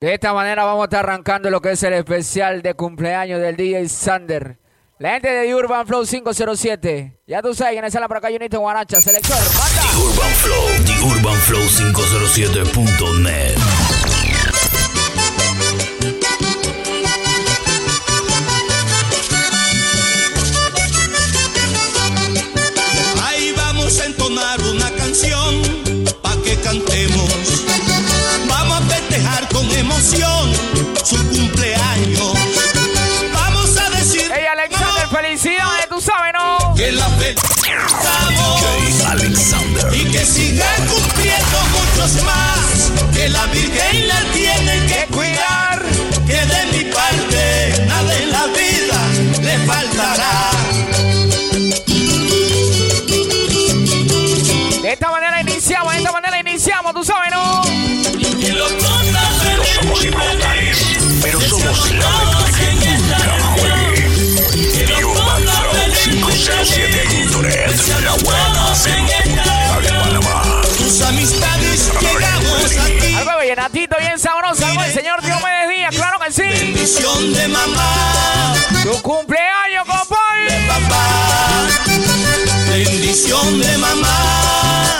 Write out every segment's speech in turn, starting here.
De esta manera vamos a estar arrancando lo que es el especial de cumpleaños del DJ Sander. La gente de Urban Flow 507. Ya tú sabes quién la por acá, Junito Guaracha, selector. ¡Manda! The Urban Flow, The Urban Flow 507.net. muchos más. Que la Virgen la tiene que cuidar. Que de mi parte nada en la vida le faltará. De esta manera iniciamos, de esta manera iniciamos, tú sabes, ¿no? Y los contas No somos inmortales, pero somos la que nunca juegue. The Urban Flow 507.net. La vallenatito bien sabroso, algo del señor Diomedes Díaz, claro que sí. Bendición de mamá, Tu cumpleaños, compadre. papá. Bendición de mamá.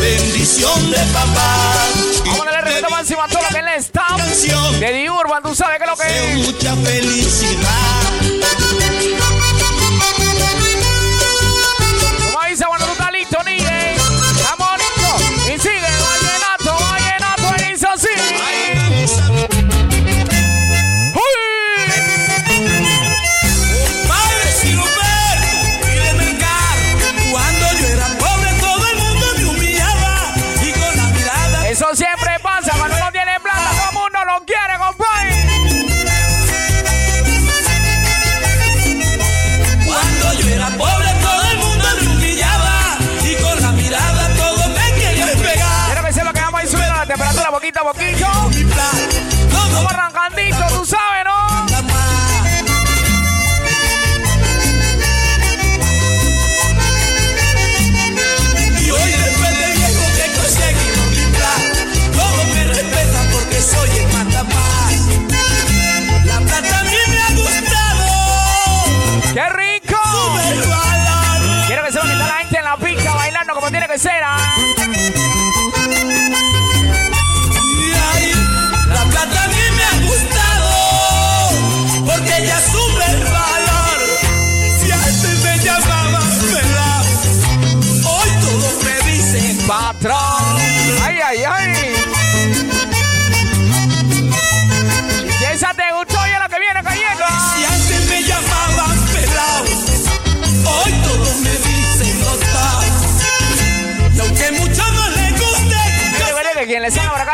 Bendición de papá. Vamos a darle respeto máximo a todo lo que es el staff Canción de The Urban, tú sabes que es lo que de es. mucha felicidad. Poquito a arrancandito,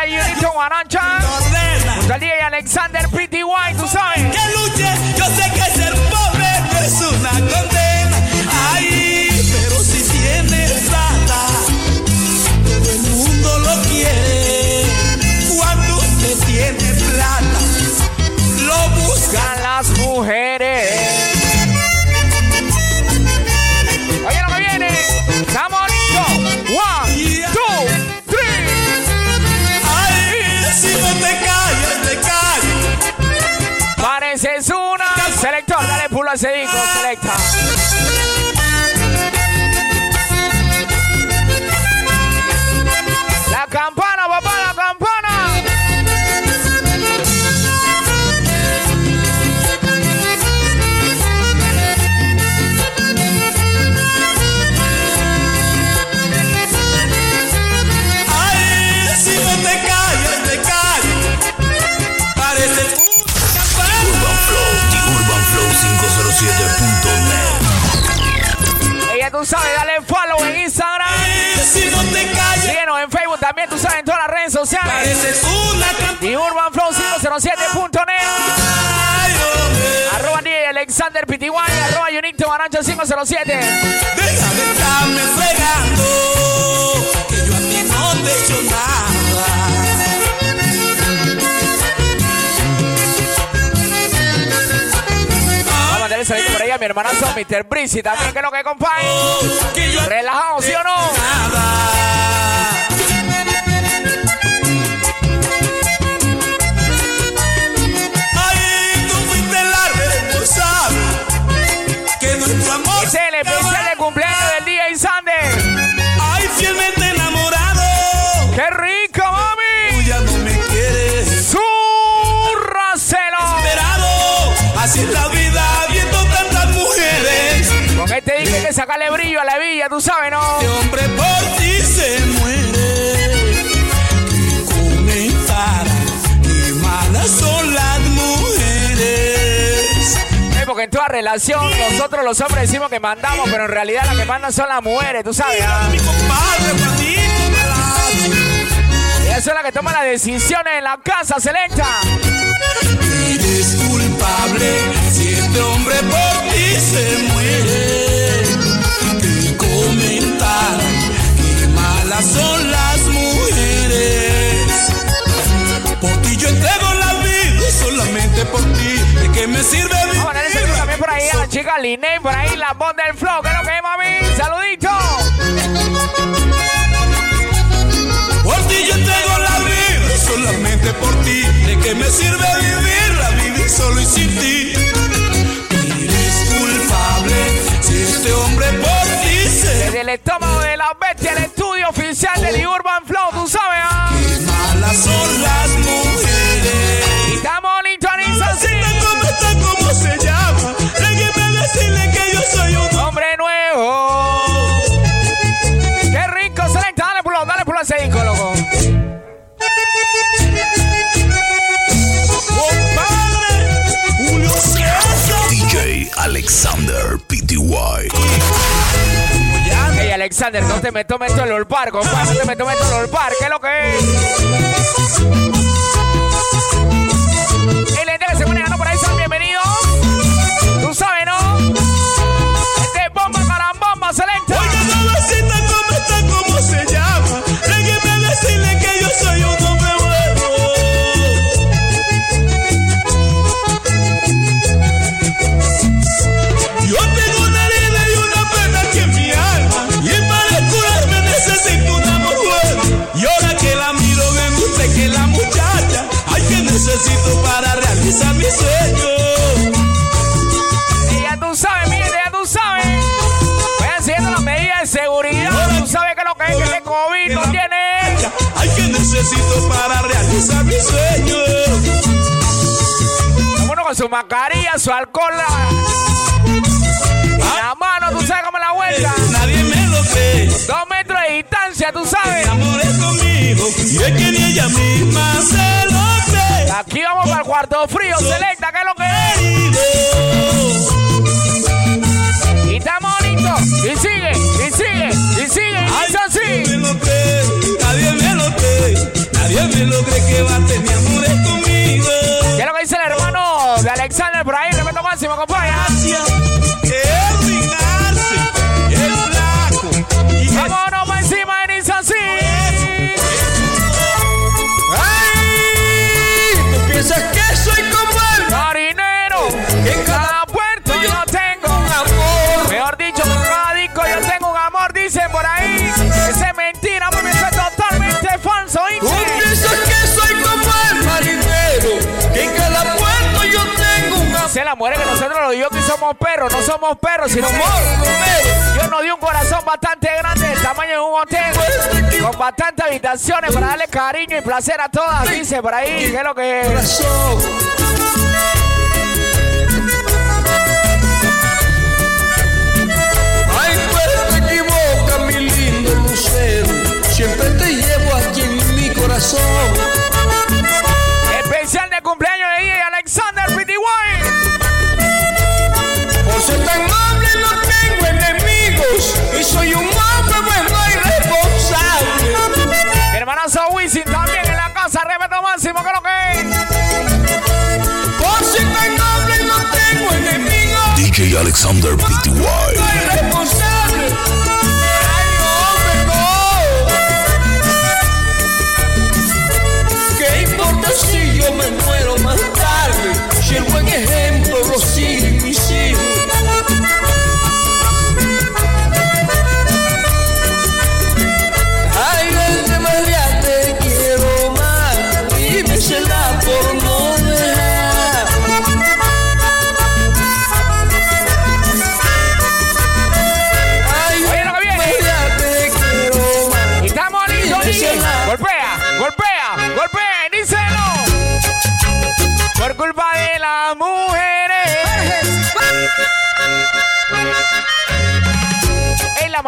Junito Guarancha. al DJ Alexander Dale pulo sociales. pareces una campana. Y UrbanFlow507.net. Ay, hombre. Arroba DJ Alexander Pitiguay, arroba Unito Barancho 507. Deja de estarme fregando, que yo a ti no te he hecho nada. Por ahí a mi hermanazo Mr. Breezy también, que es lo que compadre. Ti Relajado, ¿sí o no? nada. Viva la villa, tú sabes, ¿no? Este hombre por ti se muere. Que malas son las mujeres. Eh, porque en toda relación nosotros los hombres decimos que mandamos, pero en realidad las que mandan son las mujeres, tú sabes. ¿ah? mi compadre Juanito Palacio. Ellas son las que toman las decisiones en la casa, selecta. Eres culpable si este hombre por ti se muere. Malas son las mujeres. Por ti yo entrego la vida, solamente por ti. ¿De qué me sirve vivir? Vamos a saludo también por ahí a la chica Liné, por ahí la voz del flow, que es lo que es, mami. Saludito. Por ti yo entrego la vida, solamente por ti. ¿De qué me sirve vivirla, vivir solo y sin ti? Eres culpable si este hombre por ti se Desde el estómago de la bestia, el estudio oficial de The Urban Flow, tú sabes, ¿ah? Qué malas son las mujeres. Y estamos lintonizando así. Mamacita, ¿cómo está? ¿Cómo se llama? Déjeme decirle que yo soy un Hombre nuevo. Qué rico, selecta. Dale pulo, dale pulo a ese disco, loco. compadre. Julio César. DJ Alexander PTY. Alexander, no te me tomes todo el olpar, compadre. No te me tomes todo el olpar. ¿Qué es lo que es? Mascarilla, su alcohol. La, la mano, tú sabes cómo es la vuelta. Nadie me lo cree. Dos metros de distancia, tú sabes. Amores conmigo y es que ni ella misma se lo cree. Aquí vamos para el cuarto frío, selecta, que es lo que es. Y está bonito. Y sigue, y sigue, y sigue. Y Ay, dice nadie así. me lo cree. Nadie me lo cree. Nadie me lo cree que va a tener amores conmigo. ¿Qué es lo que dice el hermano de Alexander por ahí? Respeto máximo, compadre. Gracias. Edwin tengo un amor. Se la muere que nosotros los que somos perros, no somos perros, sino Romero. Dios nos dio un corazón bastante grande, del tamaño de un hotel, con bastantes habitaciones para darle cariño y placer a todas, dice por ahí, que es lo que es. Ay, pero te equivocas, mi lindo lucero. Siempre te llevo aquí en mi corazón. Especial de cumpleaños de DJ Alexander PTY. Máximo, lo que. Por ser tan noble no tengo enemigos. DJ Alexander PTY.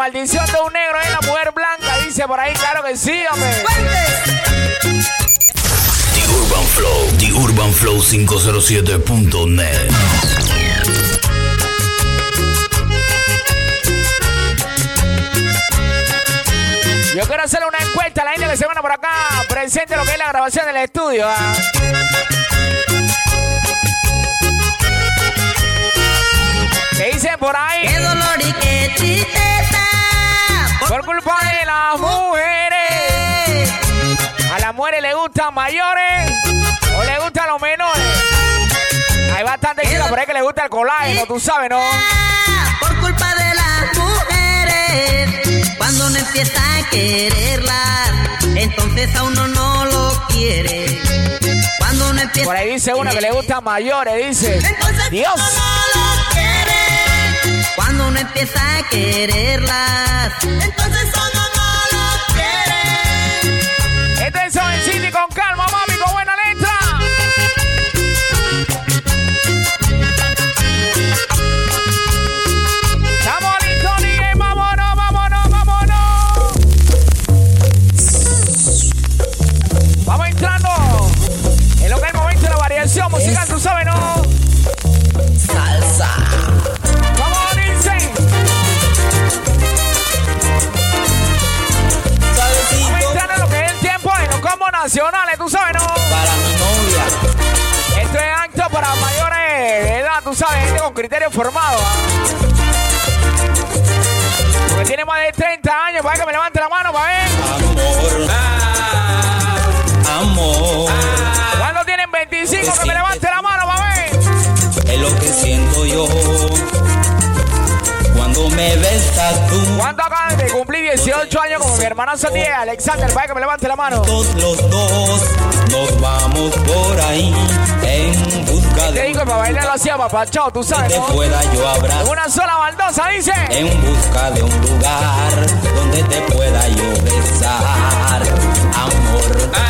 Maldición de un negro en la mujer blanca. Dice por ahí, claro que sí, hombre. The Urban Flow, The Urban Flow 507.net. Yo quiero hacerle una encuesta a la gente que se van por acá. Presente lo que es la grabación del estudio. ¿Qué dicen por ahí? Qué dolor y qué tristeza. Por culpa de las mujeres. A las mujeres le gustan mayores o le gustan los menores. Hay bastante chicas por ahí que le gusta el colágeno, tú sabes, ¿no? Por culpa de las mujeres. Cuando uno empieza a quererlas, entonces a uno no lo quiere. Cuando uno empieza Por ahí dice uno que le gustan mayores, dice. Entonces Dios. Uno empieza a quererlas, entonces uno no lo quiere. Este es el City con calma, mami, con buena nacionales, tú sabes, ¿no? Para mi novia. Esto es acto para mayores de edad, tú sabes, gente con criterios formados. ¿ah? Porque tiene más de 30 años, para que me levante la mano, para ver. Amor. Amor. ¿Cuándo tienen 25? Que me levante la mano, para ver. Es lo que siento yo. Cuando me besas tú. ¿Cuánto acaban de cumplir 18 años como mi hermana Sonia Alexander? Para que me levante la mano. Todos los dos nos vamos por ahí en busca Te de digo, para bailar hacía papachao, tú sabes, que ¿no? pueda yo abrazar. En una sola baldosa, dice. En busca de un lugar donde te pueda yo besar. Amor. Amor.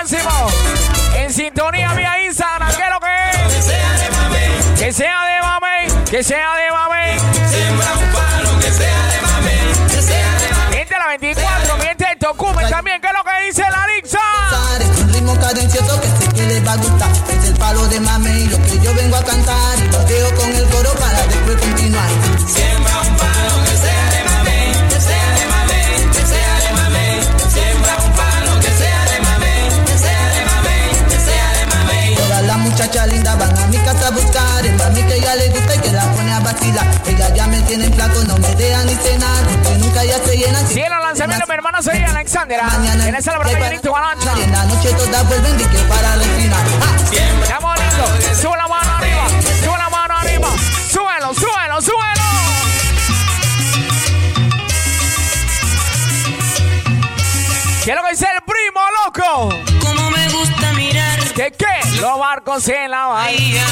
Máximo. En sintonía vía Instagram, ¿qué es lo que es? Que sea de mame. Que sea de mame. Que sea de mame. Siembra un palo que sea de mame. Que sea de mame. Miente la 24, miente el Tocumen también, ¿qué es lo que dice la Lixa? Es un ritmo cadencioso que sé que les va a gustar. Es el palo de mame y lo que yo vengo a cantar. Y lo dejo con el coro para después continuar. Siembra El que ella le gusta y que la pone a vacilar. Ella ya me tienen flaco, no me dejan ni cenar. Porque nunca ya se llenan. Sigue los lanzamientos, mi hermano soy Alexander. ¿ah? En esa la que verdad, para- Benito Guarancha. En la noche todas vuelven y que para refinar. ¡Ah! Estamos listos. Sube la mano arriba. Sube la mano arriba. Súbelo, súbelo, súbelo. ¿Qué es lo que dice el primo, loco? Como me gusta mirar ¿Qué qué? Los barcos en la bahía.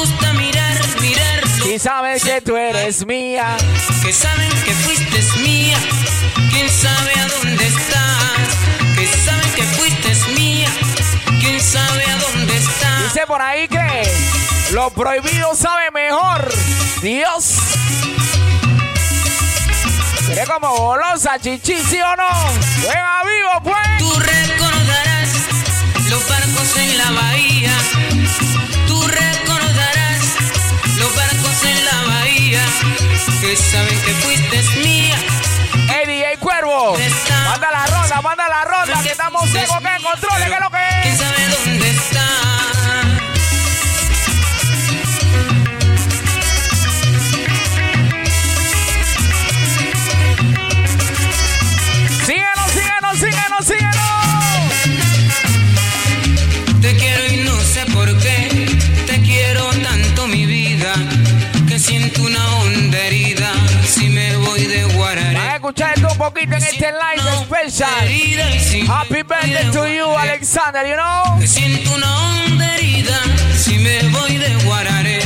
Gusta mirar, mirar. Y sabes que tú eres mía. Que saben que fuiste mía. Quién sabe a dónde estás. Que saben que fuiste mía. Quién sabe a dónde estás. Dice por ahí que lo prohibido sabe mejor. Dios. Seré como golosa, chichi, ¿sí o no? Juega vivo, pues. Tú recordarás los barcos en la bahía. Bahía. Que saben que fuiste mía. Hey, DJ Cuervo. Manda la ronda, manda la ronda, que estamos secos, que controle, que lo que ¿Quién es. sabe dónde está? Una herida. Si me voy de Van a Guararé. escuchar esto un poquito en este live special. Happy birthday to you, Alexander, you know. Me siento una onda herida si me voy de Guararé.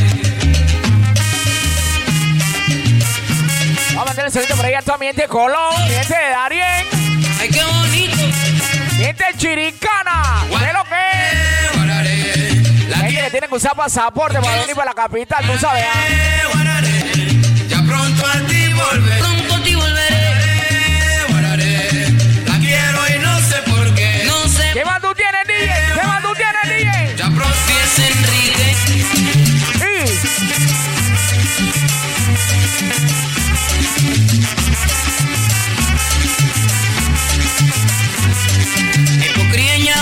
Vamos a mantener el solito por ahí a toda mi gente de Colón, mi gente de Darien, Ay, qué bonito. mi gente de Chiricana. ¿Qué lo que es? Guararé. La Gente que tiene que usar pasaporte para venir para la capital, tú sabes. ¿ah?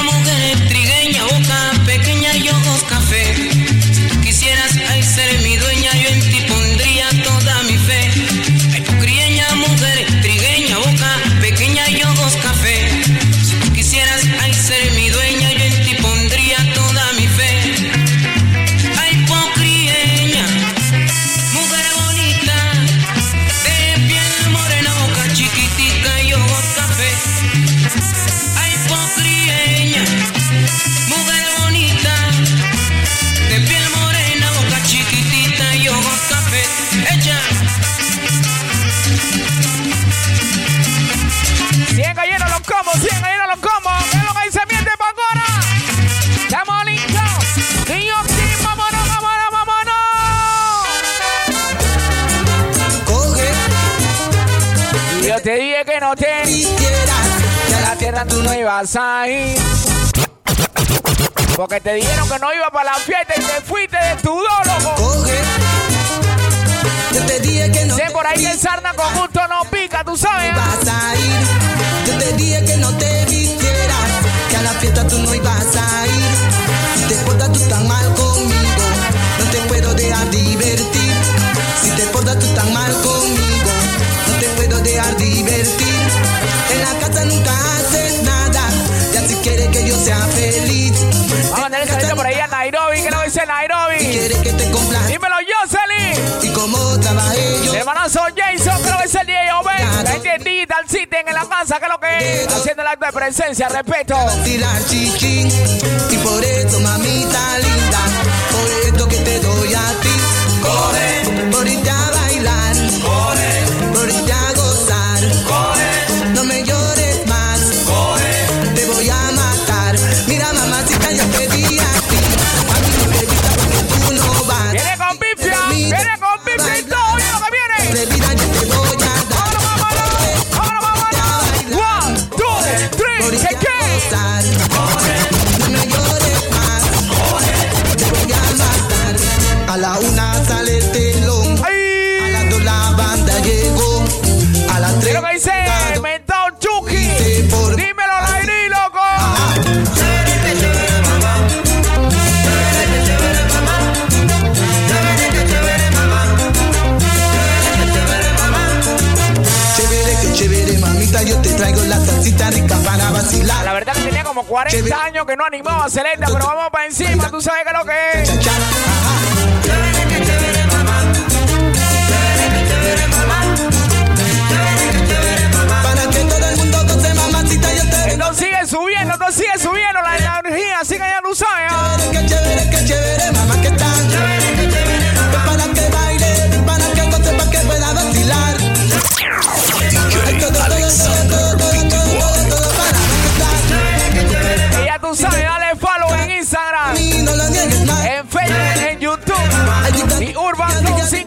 Mujer trigueña, boca pequeña y ojos café. Quisieras ay, ser mi los combos, siguen cayendo los combos. ¿Qué es lo que dice miente Pangora? Estamos listos. Niños, sí, vámonos, vámonos, vámonos. Coge, Y yo te dije que no te a la tierra tú no ibas a ir. Porque te dijeron que no iba para la fiesta y te fuiste de tu loco. Coge. Yo te dije que no Sé por ahí que el sarna con gusto no pica, tú sabes. ¿ah? ibas a ir. Yo te dije que no te vistieras, que a la fiesta tú no ibas a ir. Hermanazo Jason, creo que es el DJ Oben. La de Digital City en la casa, que lo que es. Haciendo el acto de presencia, respeto. y por eso mamita linda por esto que te doy a ti corre por como 40 Chévere. años que no animaba a Celeta, pero vamos para encima, tú sabes qué es lo que es. Que Esto sigue subiendo, esto sigue subiendo la energía, así que ya lo sabes.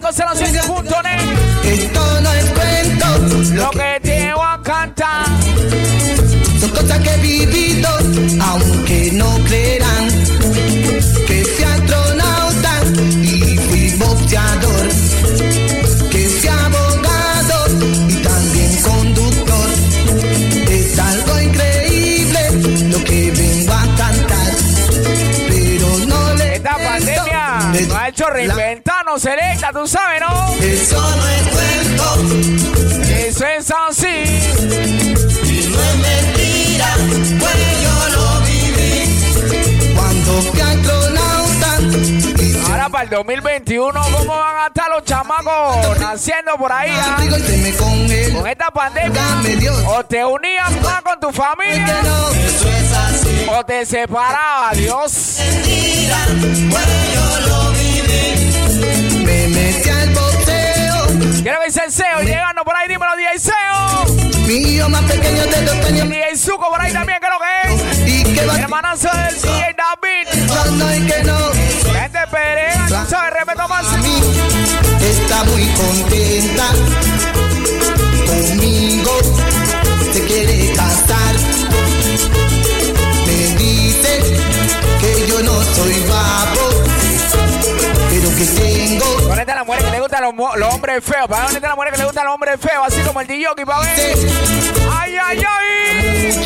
UrbanFlow507.net. Esto no es cuento, Lo que te voy a cantar. son cosas que he vivido, aunque no creerán que fui astronauta y fui boxeador, que fui abogado y también conductor. Es algo increíble lo que vengo a cantar, pero no le Esta pandemia Me- nos ha hecho selecta, tú sabes, ¿no? Eso no es cuento. Eso es así. Y no es mentira, pues yo lo viví. Cuando astronauta y se Ahora para el 2021, ¿cómo van a estar los chamacos naciendo por ahí? ah? Con esta pandemia, Dios. o te unías más con tu familia que no, eso es así. o te separabas, Dios. Me metí al boxeo. Dice el CEO, llegando por ahí, dímelo, DJ CEO. Mi más pequeño de dos años. DJ Zuko por ahí también, ¿qué es lo que es? Y que va hermanazo del DJ David. cuando y que no. Gente Pereira, tú sabes, respeto mí está muy contenta conmigo. Se quiere casar. Pero que tengo Con esta la mujer que le gustan los, los hombres feos. Para dónde está la mujer que le gustan los hombres feos, así como el DJ para ver. Ay, ay, ay.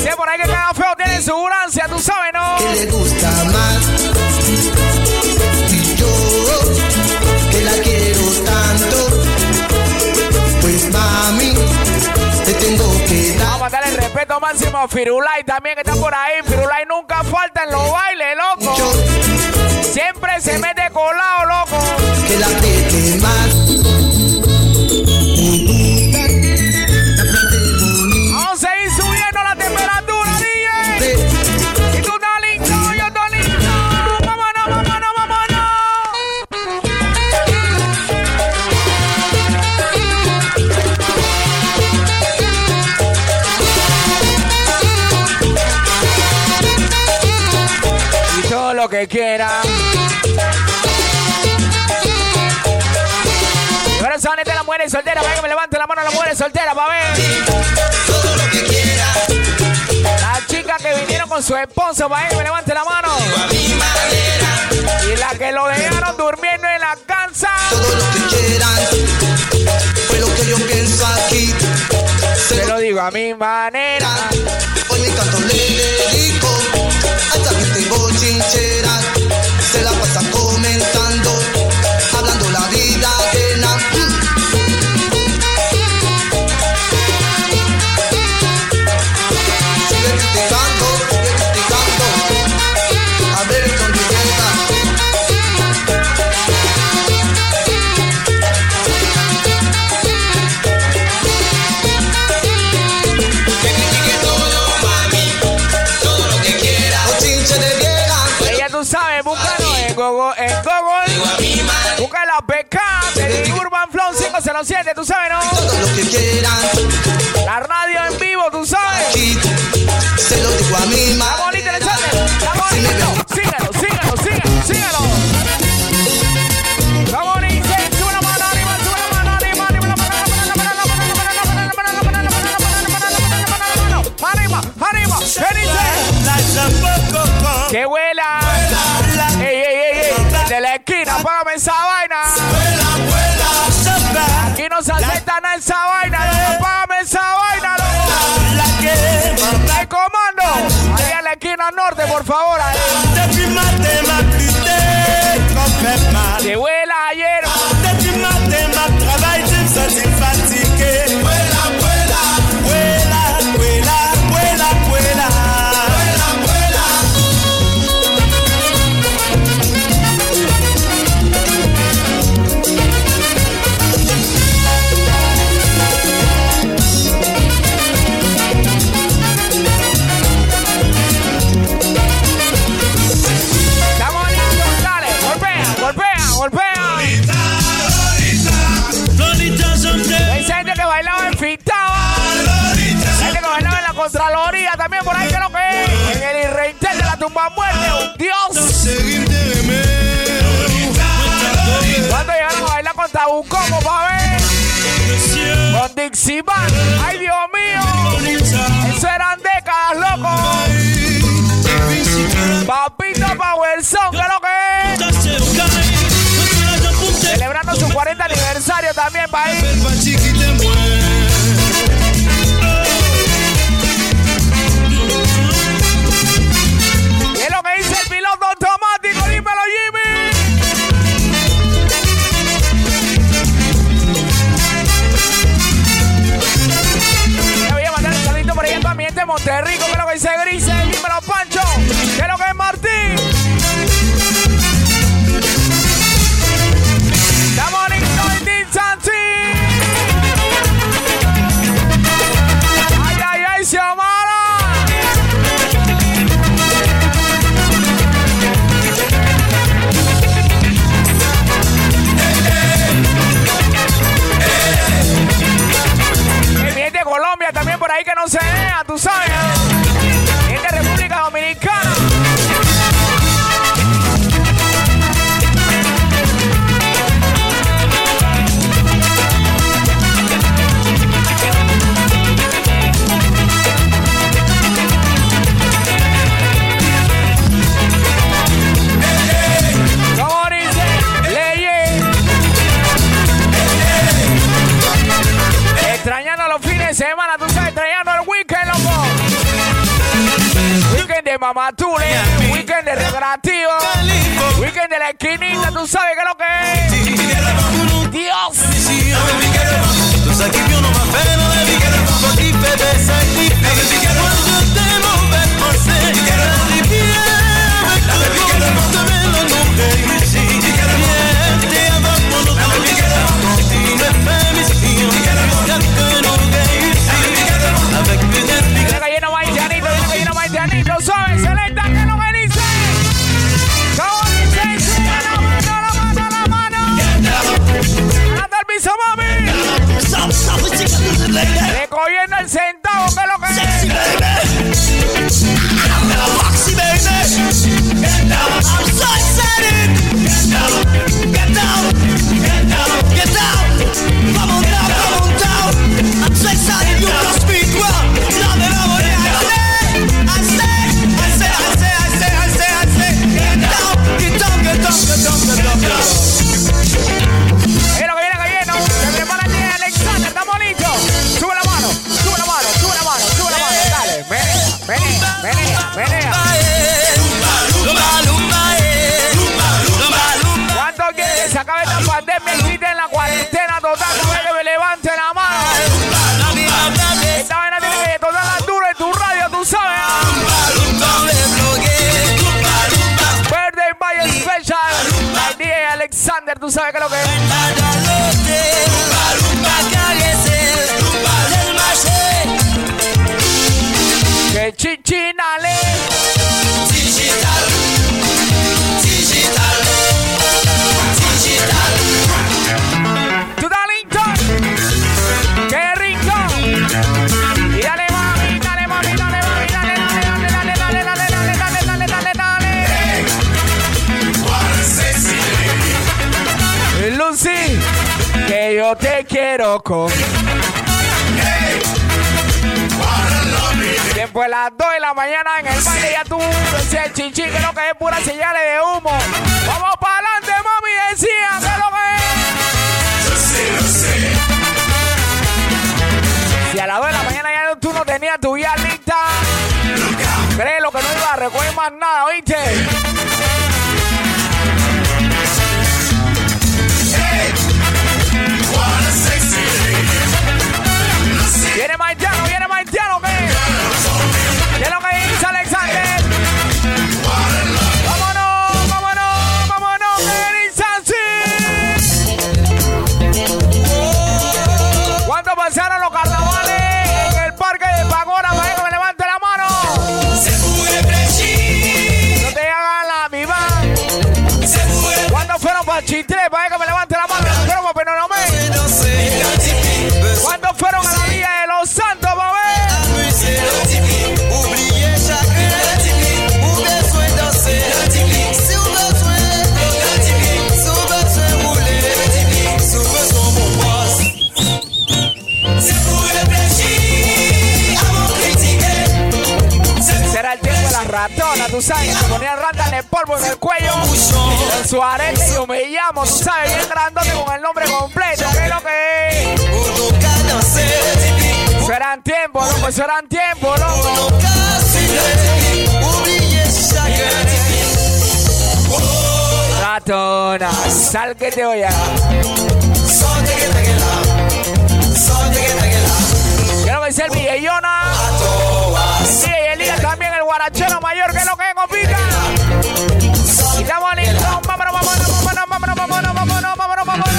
Si es por ahí que cada feo tiene su burancia, tú sabes, ¿no? que le gusta más. Y yo que la quiero tanto, pues mami, te tengo que Vamos a dar darle el respeto máximo a Firulai también, que está por ahí. Firulai nunca falta en los bailes, loco. mucho Siempre se mete colado, loco. que la apriete más. Me gusta mujeres solteras, para que me levante la mano a las mujeres solteras, para ver. Todo lo que quiera, Las chicas que vinieron con su esposo, para que me levante la mano. Y las que lo dejaron durmiendo en la casa. Todo lo que quieran, fue lo que yo pienso aquí. Se Te lo digo a mi manera. Hoy mi canto le dedico a esta gente bochinchera. 7, tú sabes, ¿no? Que quieran. La radio en vivo, tú sabes. Se lo digo a mi madre. La bonita, la bonita. Sígalo, sígalo, sígalo, sígalo. Que vuela. Ey, ey, ey, ey. De la esquina, págame esa esa vaina, loco. Págame esa vaina, loco. El comando. Ahí en la esquina norte, por favor. ahí. Que vuela ayer. tú sabes, se ponía Randall en polvo en el cuello, en su arete, yo me llamo, tú sabes, bien grandote con el nombre completo, ¿qué es lo que es? Serán tiempos, loco, ¿no? serán tiempos, loco. Ratona, sal que te voy a... Quiero que sea el Villellona. ¿ah? guarachero mayor que lo que complica. Y estamos listos, vámonos, vámonos, vámonos, vámonos, vámonos, vámonos.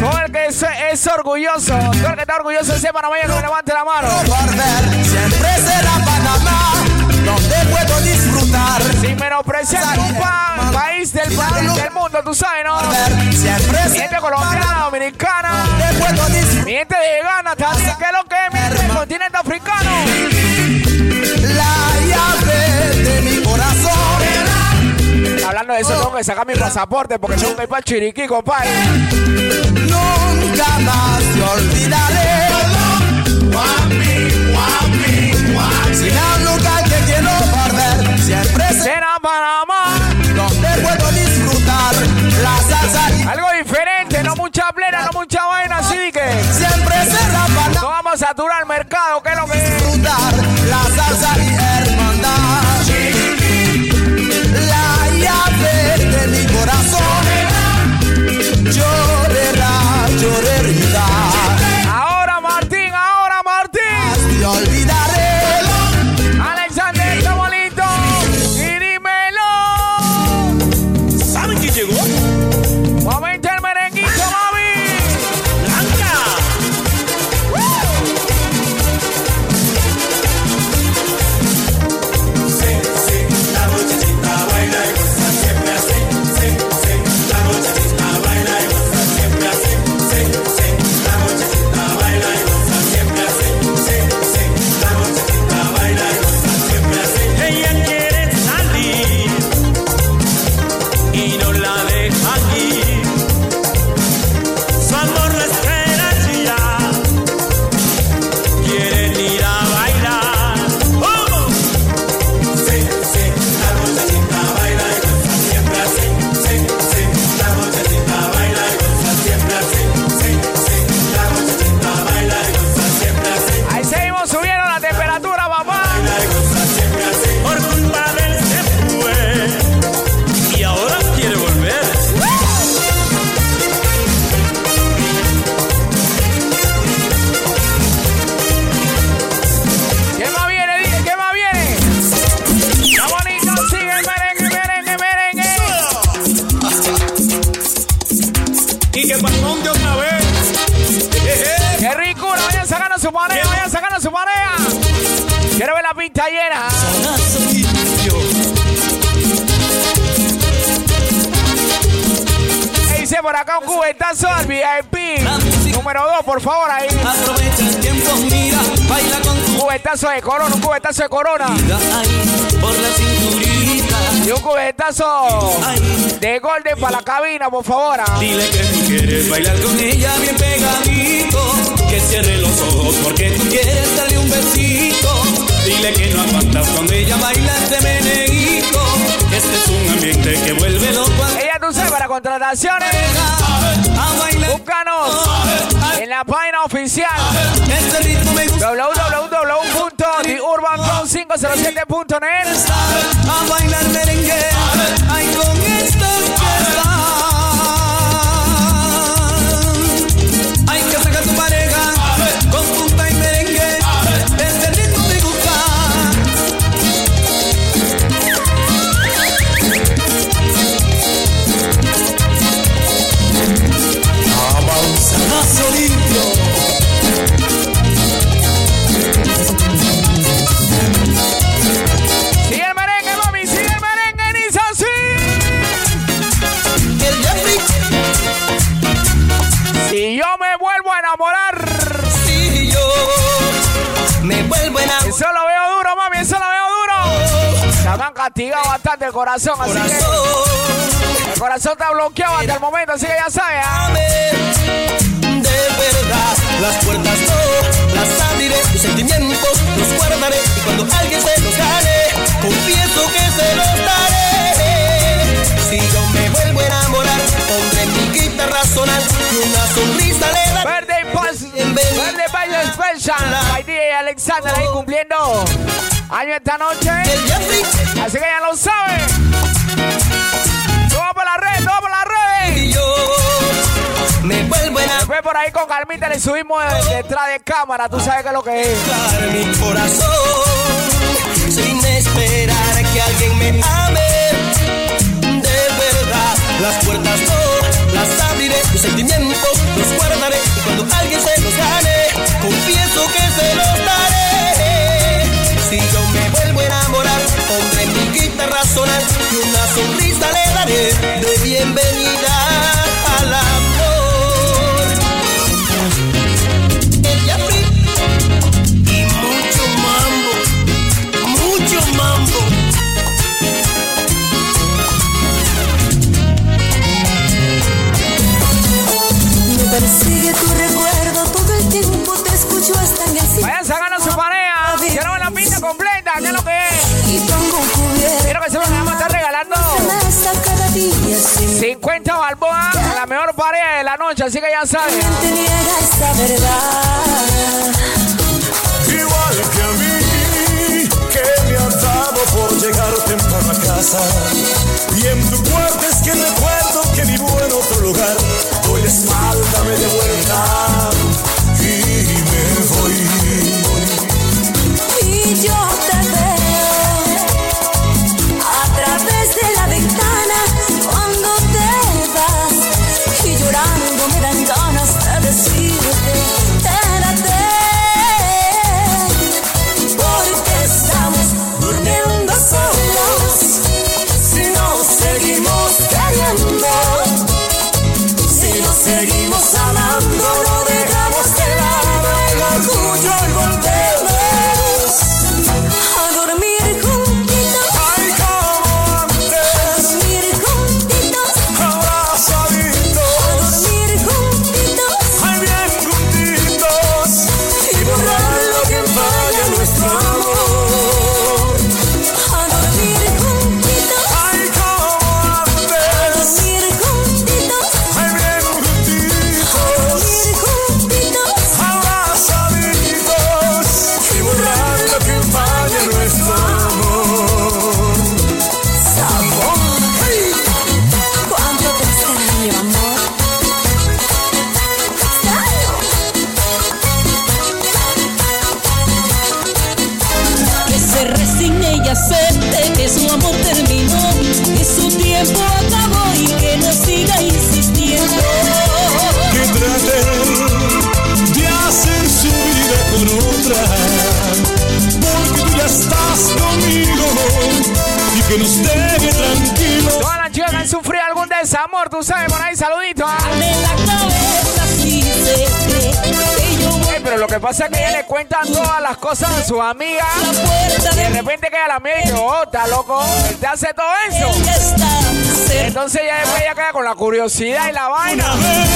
Todo el que es, es orgulloso, todo el que está orgulloso de ser panameño que levante la mano. Perder, siempre será Panamá, donde puedo disfrutar. Sin menospreciar tu pan, país del, pan, del mundo, tú sabes, ¿no? Siempre mi gente colombiana, dominicana, mi gente de Ghana, también que es lo que es mi continente africano. Hablando de eso, tengo que sacar mi pasaporte porque tengo que ir para Chiriquí, compadre. Nunca más te olvidaré. Sin un lugar que quiero volver, siempre será Panamá. donde puedo disfrutar la salsa y Algo diferente, no mucha plena, no mucha vaina, así que siempre será para no vamos a saturar el mercado, que acá un cubetazo al VIP. Número 2, por favor, ahí. Aprovecha el tiempo, mira, baila con tu cubetazo de corona, un cubetazo de corona. vida ahí, por la cinturita. Y un cubetazo de golden para la cabina, por favor. ah. Dile que tú quieres bailar con ella bien pegadito. Que cierre los ojos porque tú quieres darle un besito. Dile que no aguantas cuando ella baila contrataciones, búscanos en la página oficial Este ritmo me gusta. www.theurban507.net A eso lo veo duro, mami, eso lo veo duro. Se me han castigado bastante el corazón, así que el corazón está bloqueado hasta el momento, así que ya sabes. ah. De verdad, las puertas no las abriré, mis sentimientos los guardaré y cuando alguien se los gane, confieso que se los daré. Si yo me vuelvo a enamorar, pondré mi guitarra sonar y una sonrisa le daré. Special. By DJ Alexander ahí cumpliendo año esta noche. Así que ya lo saben. Todo por la red, todo por la red. y yo me vuelvo enamorar. Después por ahí con calmita le subimos de- detrás de cámara. Tú sabes qué es lo que es. mi corazón sin esperar que alguien me ame. De verdad, las puertas no las abriré, mis sentimientos cuando alguien se los gane, confieso que se los daré. Si yo me vuelvo a enamorar, pondré mi guitarra a sonar y una sonrisa le daré de bienvenida. Persigue tu recuerdo todo el tiempo, te escucho hasta en el cielo. Vayan sacando su pareja. Quiero la pinta completa. ¿Qué es lo que es? Y pongo un cubierto. Quiero que sepan que vamos a estar regalando cada día sin 50 balboas a la mejor pareja de la noche. Así que ya saben. esta verdad. Igual que a mí, que me has dado por llegar temprano a casa. Y en tu cuarto es que recuerdo que vivo en otro lugar. Vuelta que pasa es que ella le cuentan todas las cosas a sus amigas. Y de repente queda la mía y que, oh, está loco, él te hace todo eso. Entonces ya después ella queda con la curiosidad y la vaina. Una vez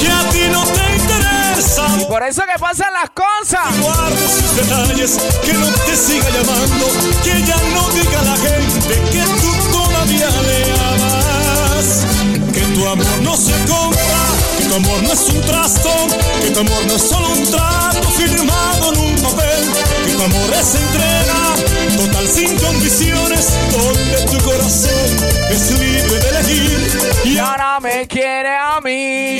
que a ti no te interesa, Por eso que pasan las cosas. guarda sus detalles, que no te siga llamando, que ya no diga la gente que tú todavía le amas. Que tu amor no se compra, tu amor no es un trasto, que tu amor no es solo un trato firmado en un papel, que tu amor es entrega, total sin condiciones, donde tu corazón es libre de elegir. Y Y ahora me quiere a mí.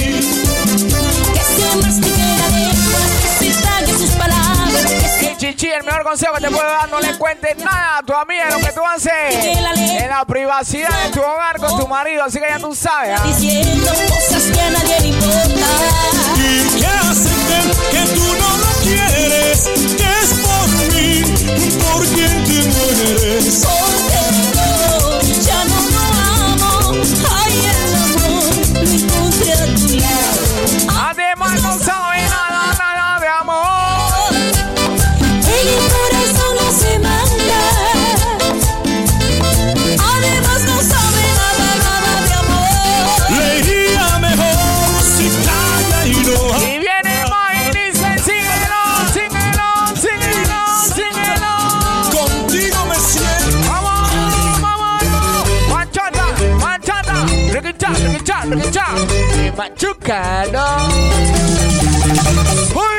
Que Chichi, el mejor consejo que te puedo dar, no le cuentes nada a tu amiga lo que tú haces en la privacidad de tu hogar con tu marido. Así que ya tú sabes. ¿ah? diciendo cosas que a nadie le importan. y que hacen ver que tú no lo quieres, que es por mí, por quien te mueres. Porque machucado. Para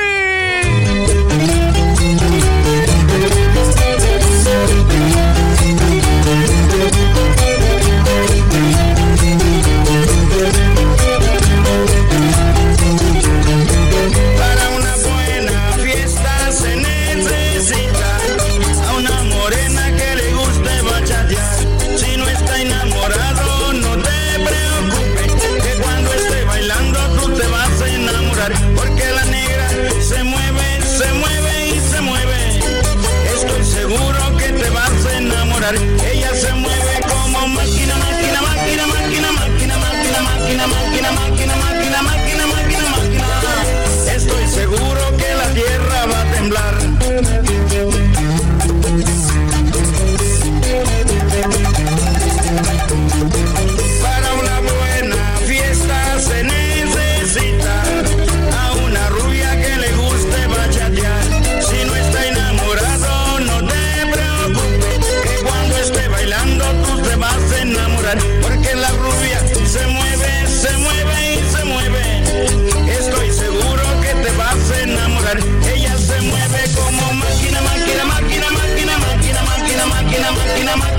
in a in a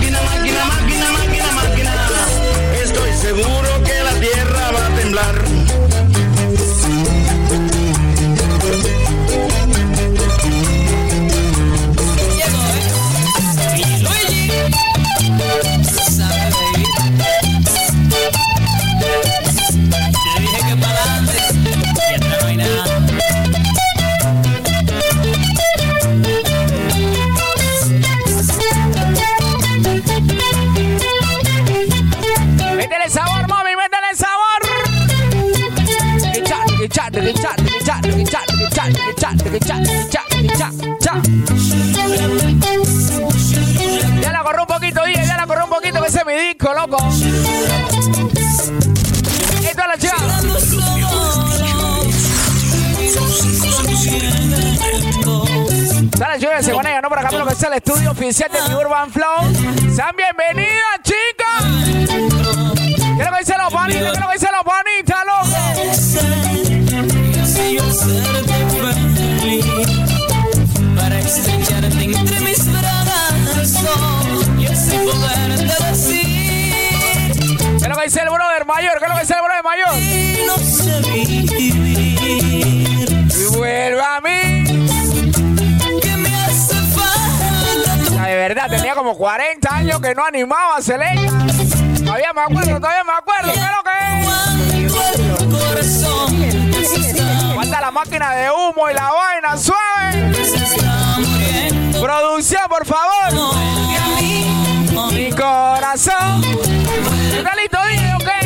cha, cha, cha, cha, cha. Ya la corro un poquito, dije, ya la corro un poquito, que ese es mi disco, loco. Esto es la chica. Dale, chicos, se van a no por acá, por lo que es el estudio oficial de mi Urban Flow. Sean bienvenidas, chicas. Quiero que dicen los panis, quiero que dicen dice el brother mayor? ¿Qué es lo que dice el brother mayor? Y. Vuelve a mí. Que me hace falta. De verdad, tenía como 40 años que no animaba a Selena. Todavía me acuerdo, todavía me acuerdo. ¿Qué es lo que es? La máquina de humo y la vaina suave. Producción, por favor. No, Corazón. ¿Está listo? ¿ok?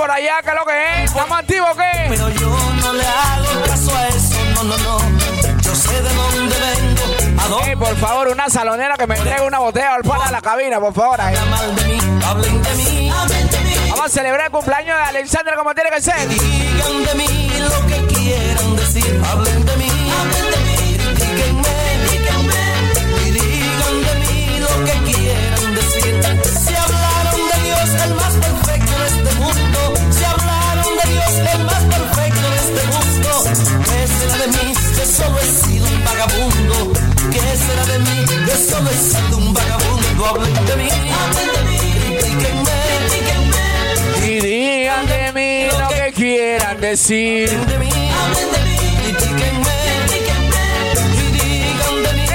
por allá, ¿qué es lo que es? ¿Estamos activos qué? Pero yo no le hago caso a eso, no, no, no. Yo sé de dónde vengo, a dónde. Hey, por favor, una salonera que me entregue una botella al pan de la cabina, por favor. Ahí. Mal de mí, hablen de mí, hablen de mí. Vamos a celebrar el cumpleaños de Alexandra como tiene que ser. Que digan de mí lo que quieran decir, hablen de mí. Hablen de mí, critiquenme, critiquenme. Y digan de mí lo que quieran decir. hablen de mí,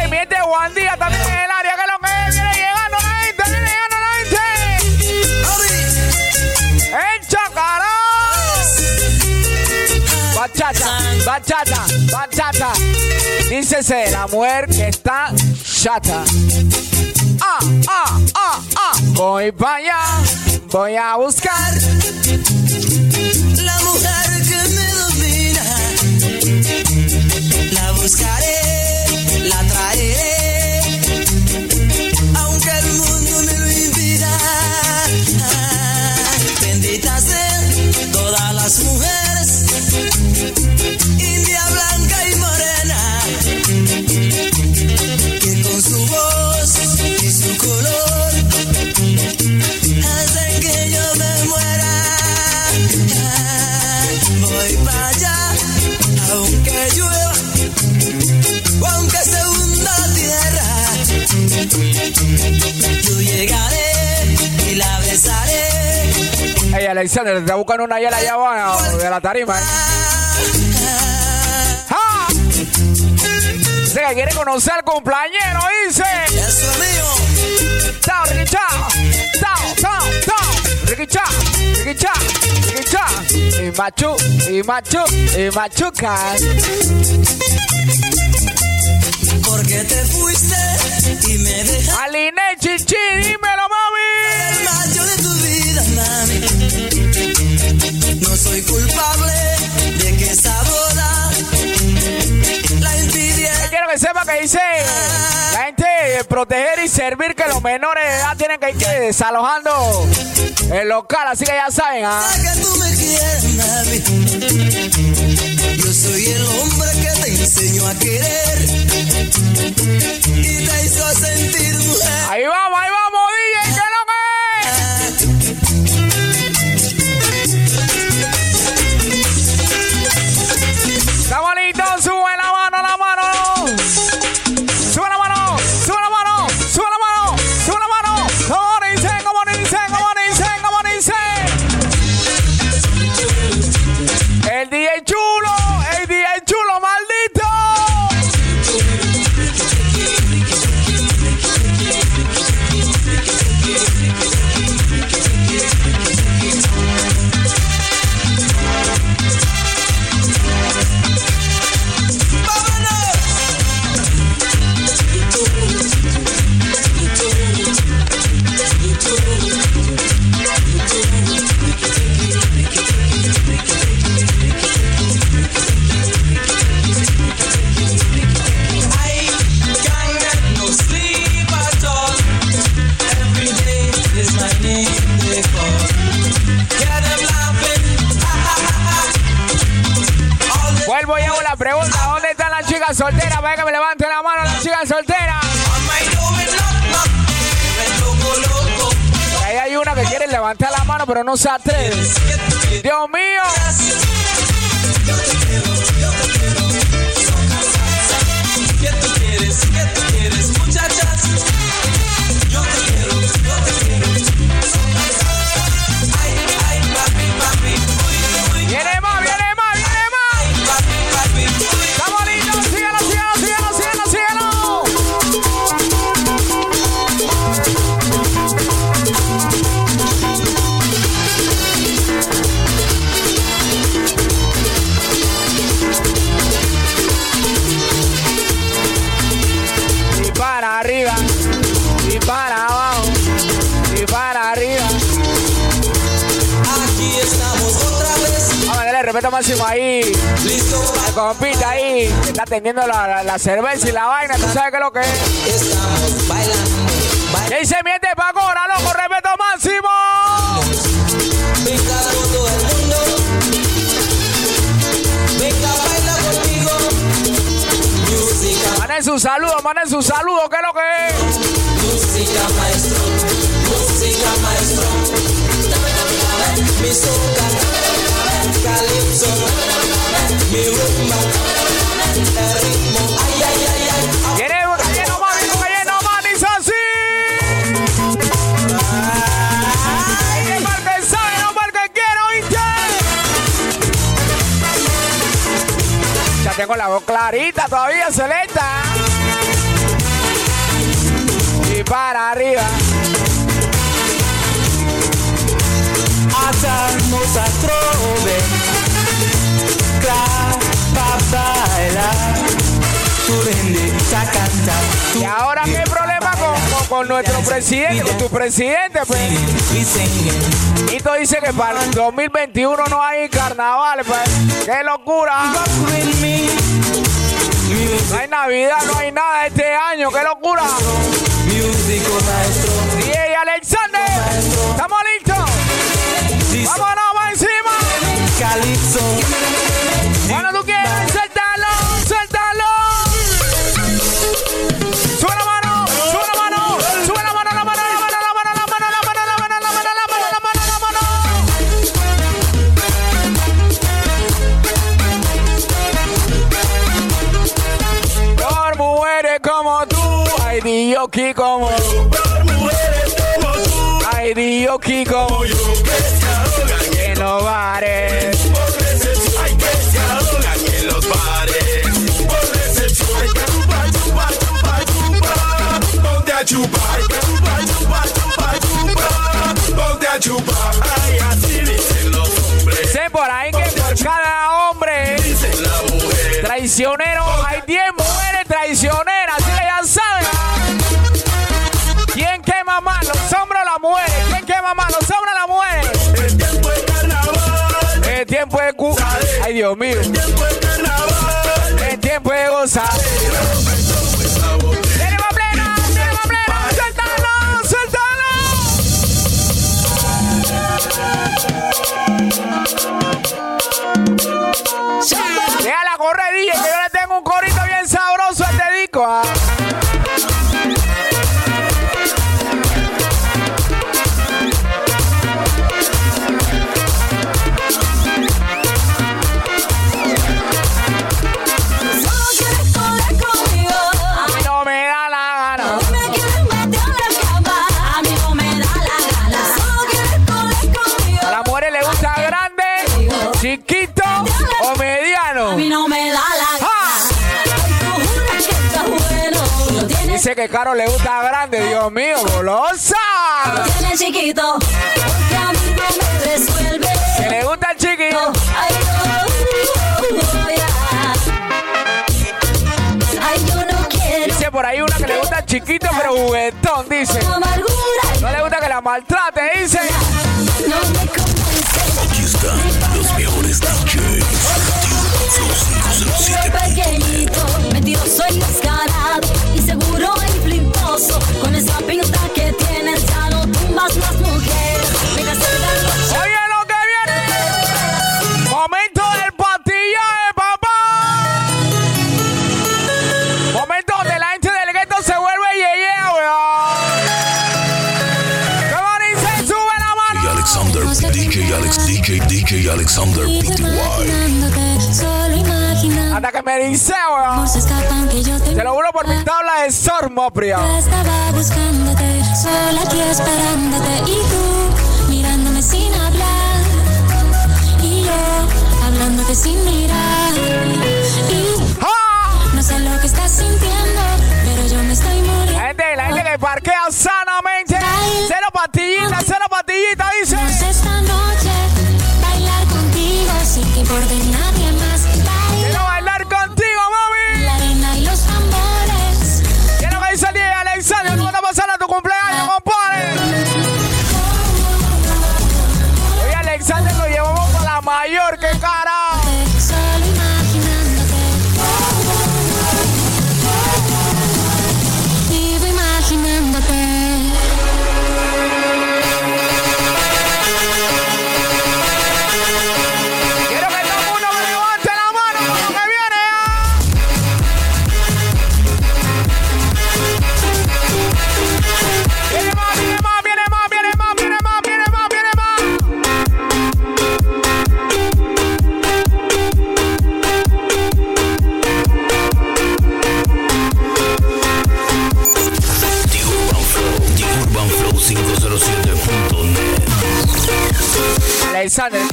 miente Juan Díaz también en el área, que lo que. Viene llegando la gente, viene llegando la gente. ¡En Chacará! Bachata, bachata, bachata. Dícese la mujer que está chata. Ah, ah, ah, ah. Voy para allá, voy a buscar. Ey, Alexander, te está buscando una yala allá abajo de la tarima. ¿eh? ¡Ja! Dice que quiere conocer al cumpleañero, dice. Eso es mío. Chao, Ricky Chao. Chao, chao, chao. Ricky Chao, Ricky Chao, Ricky Chao. Y machu, y machu, y machuca. Porque te fuiste y me dejaste Aline Chichi, dímelo, mami. el macho de tu vida, mami. Sepa que dice la gente eh, proteger y servir que los menores de edad tienen que ir que desalojando el local, así que ya saben, ¿ah? que tú me quieres. Yo soy el hombre que te enseñó a querer y te hizo sentir mujer. Ahí vamos, ahí vamos, DJ, que es. Está bonito, sube la mano, la mano. Chulo, DJ chulo, maldito. Pregunta, ¿dónde están las chicas solteras? Para que me levanten la mano las chicas solteras. Ahí hay una que quiere levantar la mano, pero no se atreve. Dios mío. Respeto máximo ahí. El compita ahí. que Está atendiendo la, la- la cerveza y la vaina. ¿Tú sabes qué es lo que es? Estamos bailando, ahí se miente pa' ahora, loco. Respeto máximo. venga con todo el mundo. Venga, baila conmigo. Música, Manden su saludo, manden su saludo. ¿Qué es lo que es? música maestro, música maestro. Calipso, mi rumba, tengo la voz clarita todavía, Celesta. Y para arriba. Hacemos a trove Y ahora, ¿qué problema con, con- con nuestro presidente, con tu presidente? Pues? Nito dice que para el 2021 no hay carnavales, pues. ¡Qué locura! No hay Navidad, no hay nada este año, qué locura. DJ Alexander, ¿estamos listos? ¡Vámonos, va encima! tú Como. Ay, di Yoki como bares. Por decepción. Ay, pescador en los bares. Por decepción. Ay, chupa, chupa, chupa, chupa. Ponte a chupar. Chupa, chupa, chupa. Ponte a chupar. Ay, así dicen los hombres. Sé por ahí que cada hombre. Dicen. Traicionero, hay 10 mujeres Ay, Dios mío. El tiempo es carnaval. El tiempo de gozar. ¡Tenemos plena! ¡Tenemos plena! ¡Suéltalo! ¡Suéltalo! Déjala correr, DJ, que yo le tengo un corito bien sabroso a este disco. ah. Dice que Caro le gusta grande, Dios mío, golosa. lo tienes chiquito. Porque a mí no me resuelve. Que le gusta el chiquito. Ay, no, ya. Ay, yo no quiero Dice por ahí una que le gusta el chiquito pero juguetón, dice. No le gusta que la maltrate, dice. No me convence. Aquí están los mejores DJs. Flow 507. pequeñito, mentiroso y descarado, inseguro y nervioso con Estaba buscándote, sola aquí esperándote y tú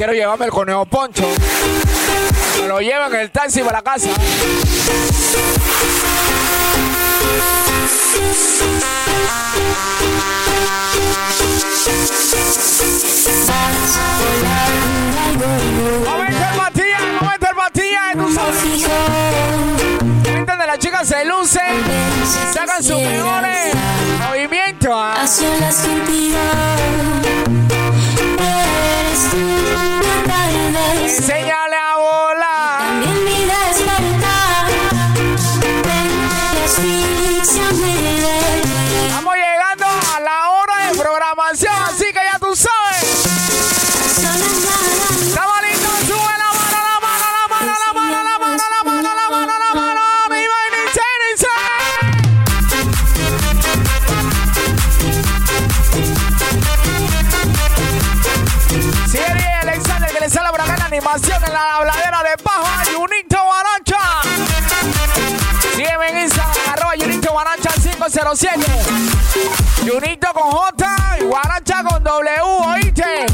quiero llevarme el conejo poncho. Me lo llevo en el taxi para la casa. Momento el Matías, momento el Matías, tú sabes. Donde las chicas se lucen, sacan sus mejores movimientos. ah. A la habladera de Bajo a Junito Barancha. Sígueme en Instagram, arroba Junito Barancha 507. Junito con J y Guaracha con W, ¿oíste?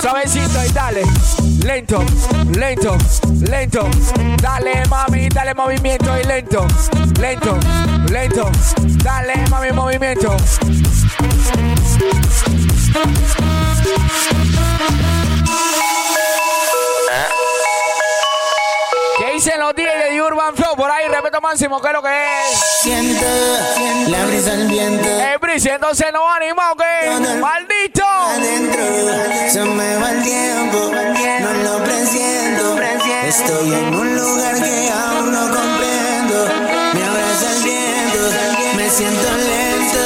Suavecito y dale. Lento, lento, lento. Dale, mami, dale movimiento y lento. Lento, lento. Dale, mami, movimiento. ¿Qué dicen los días de The Urban Flow? Por ahí, respeto máximo, ¿qué es lo que es? Siento la brisa del viento. Eh, Brice, entonces no animado, ¿qué? ¡Maldito! Adentro se me va el tiempo, no lo presiento. Estoy en un lugar que aún no comprendo. Me abraza el viento, me siento lento.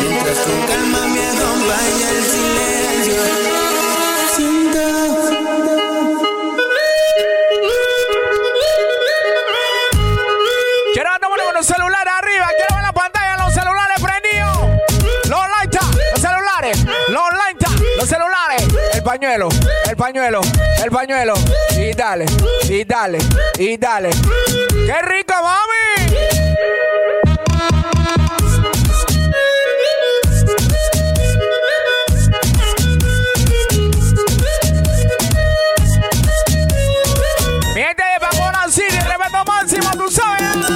Mientras con calma me acompaña el silencio. Celulares. El pañuelo, el pañuelo, el pañuelo. Y dale, y dale, y dale. ¡Qué rico, mami! Mi gente de Pamona City, respeto máximo, tú sabes.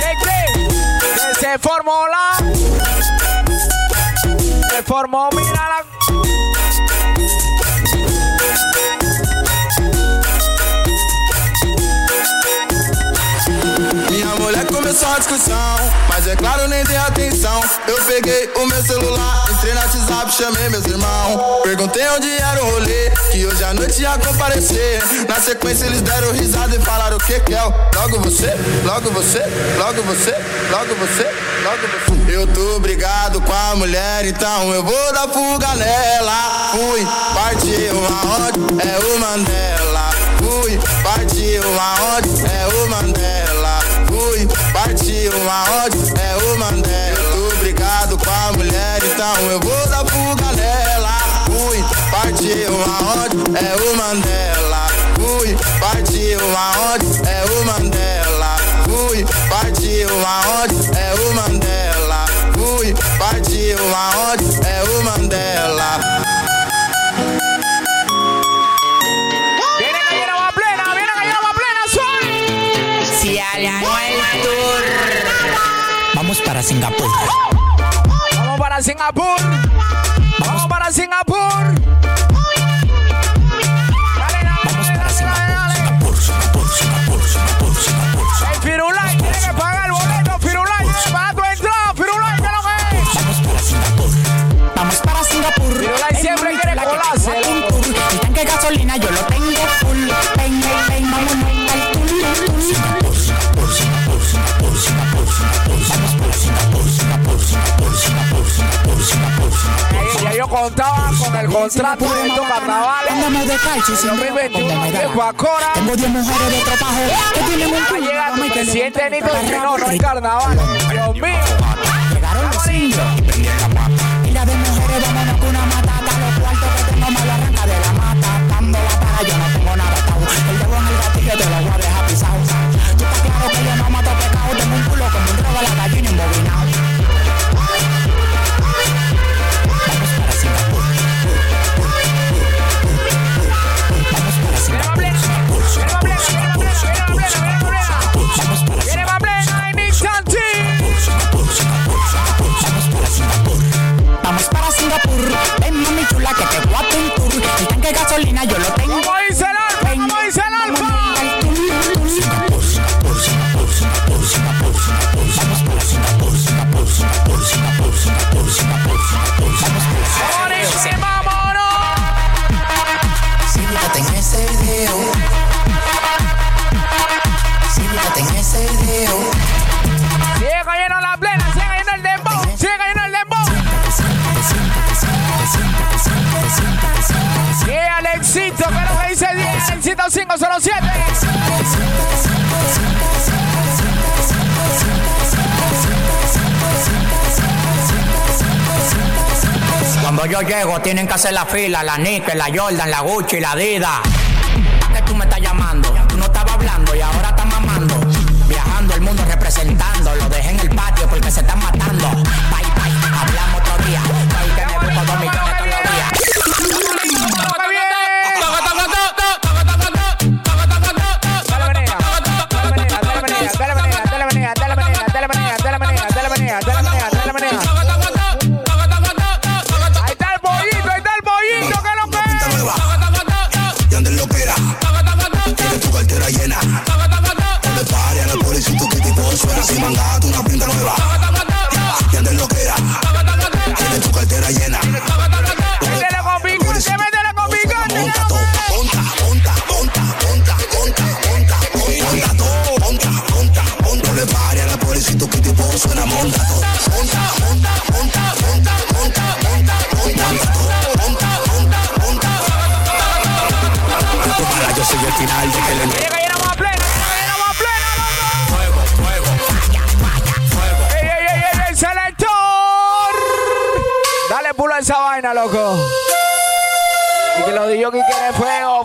¿Qué crees? Se formó la. Formó, mira la. Minha mulher começou a discussão, mas é claro, nem dei atenção. Eu peguei o meu celular, entrei no WhatsApp, chamei meus irmãos. Perguntei onde era o rolê, que hoje à noite ia comparecer. Na sequência, eles deram risada e falaram: O que que é? logo você, logo você, logo você, logo você. Eu tô brigado com a mulher, então eu vou dar fuga nela. Fui, partiu aonde? É o Mandela. Fui, partiu aonde? É o Mandela. Fui, partiu aonde? É o Mandela. Eu tô brigado com a mulher, então eu vou dar fuga nela. Fui, partiu aonde? É o Mandela. Fui, partiu aonde? É o Mandela. Fui, partiu aonde? É aonde? É o Mandela. Viene cayendo más plena, viene cayendo más plena, suave. Si ganó el tour. Vamos para Singapur. Vamos para Singapur. Vamos para Singapur. Contaba con el contrato de estos carnavales. Ándame de calcio sin ropa, 2021, donde me da. viejo Acora. Tengo 10 mujeres de trabajo que tienen un culo. presidente no, no hay carnaval. Dios mío. Yo llego tienen que hacer la fila, la Nike, la Jordan, la Gucci, la Adidas. ¿Para qué tú me estás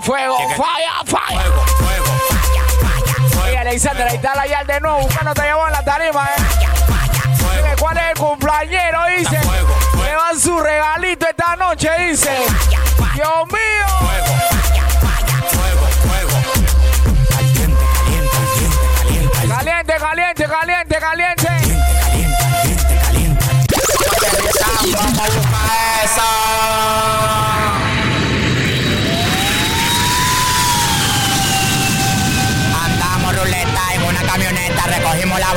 fuego, fuego, falla, falla. Fuego, fuego. Oye, Alexander, ahí está la yal de nuevo, buscando te llevó en la tarima, eh. Dime, ¿Cuál es el cumpleañero? Dice. Fuego, fuego. Le van su regalito esta noche, dice. Dios mío. Caliente, Caliente, caliente, caliente, caliente. caliente, caliente, caliente. Vamos a buscar esa.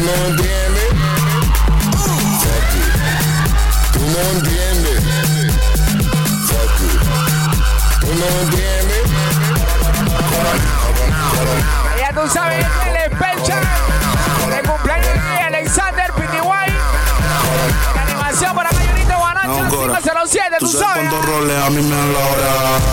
Tú no entiendes. Fuck. Tú no entiendes. Fuck. Tú no entiendes. Ya tú sabes, el Spelcha. El cumpleaños de Alexander Piniwai. 707, tú, tú sabes. Roles a mí me dan la hora.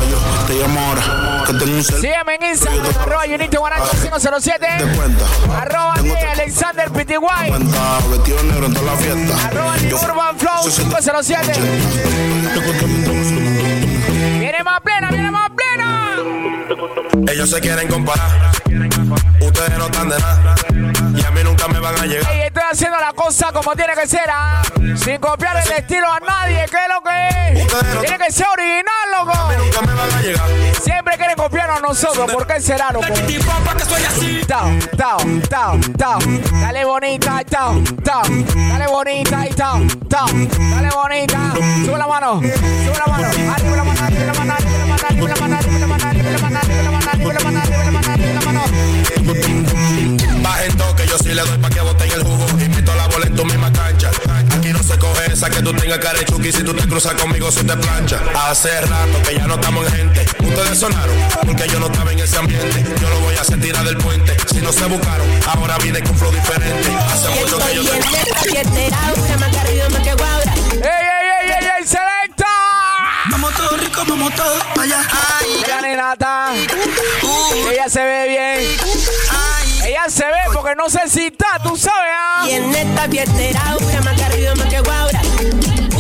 Yo te llamo ahora. Que tengo un cel. Sígueme en Instagram, arroba Junito Guanaco 507. Te cuenta. Arroba tengo. Alexander Pty. Cuenta, vestido negro en toda la fiesta. Arroba yo, Urban Flow 507. Viene más plena, viene más plena. Ellos se quieren comparar. Ustedes no están de nada. Y a mí nunca me van a llegar. Ey, haciendo la cosa como tiene que ser, ¿ah? Sin copiar el estilo a nadie, ¿qué es lo que es? Tiene que ser original, loco. Siempre quieren copiarnos a nosotros, ¿por qué será, loco? Tao, tao, tao, tao. Dale bonita, tao, tao. Dale bonita y tao, tao. Dale bonita. Sube la mano, sube mano, arriba la mano, arriba la mano, arriba la mano, arriba la mano, tú tengas cara de chuki. Si tú te cruzas conmigo, se te plancha. Hace rato que ya no estamos en gente. Ustedes sonaron porque yo no estaba en ese ambiente. Yo lo voy a hacer tirar del puente. Si no se buscaron, ahora vine con flow diferente. Hace mucho que yo te. ¡Ey, ey, ey, ey, ey, selecta! Vamos todo rico, vamos todo para allá. Ay, Mira, nenata. Ella se ve bien. ay. Ella se ve porque no si está, tú sabes, ¿ah? Y en esta fiestera, una más que arriba, más que guaura.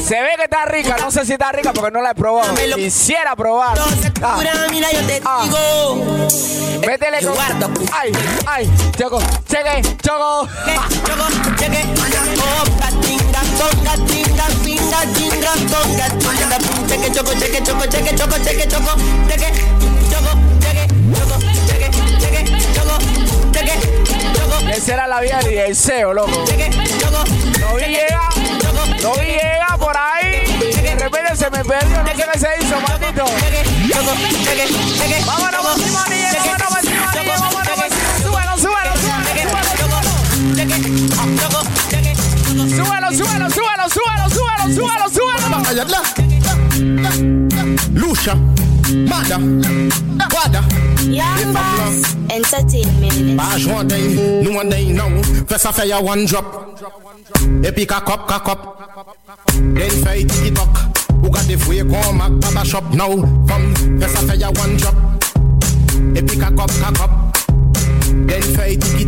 Se ve que está rica, no sé si está rica porque no la he probado. Quisiera probar. Ah. Ah. Métele con. Ay, ay, choco, cheque, choco. Choco, cheque. Esa era la vida de Eliseo, loco. No vi llegar. No llega por ahí. De repente se me perdió. No sé qué se hizo, maldito. Vámonos, vamos, Vámonos, Vámonos, Súbelo, súbelo, súbelo. Súbelo, súbelo, súbelo, súbelo, súbelo, súbelo. Lucha. Mada, Wada. Young Boss Entertainment. Bash one day, no one day now. First I fire one drop. Epic a cup, a cup. Then fight tiki talk. Who got the free come back baba shop now? Come, first I fire one drop. Epic a cup, a cup. Then fight tiki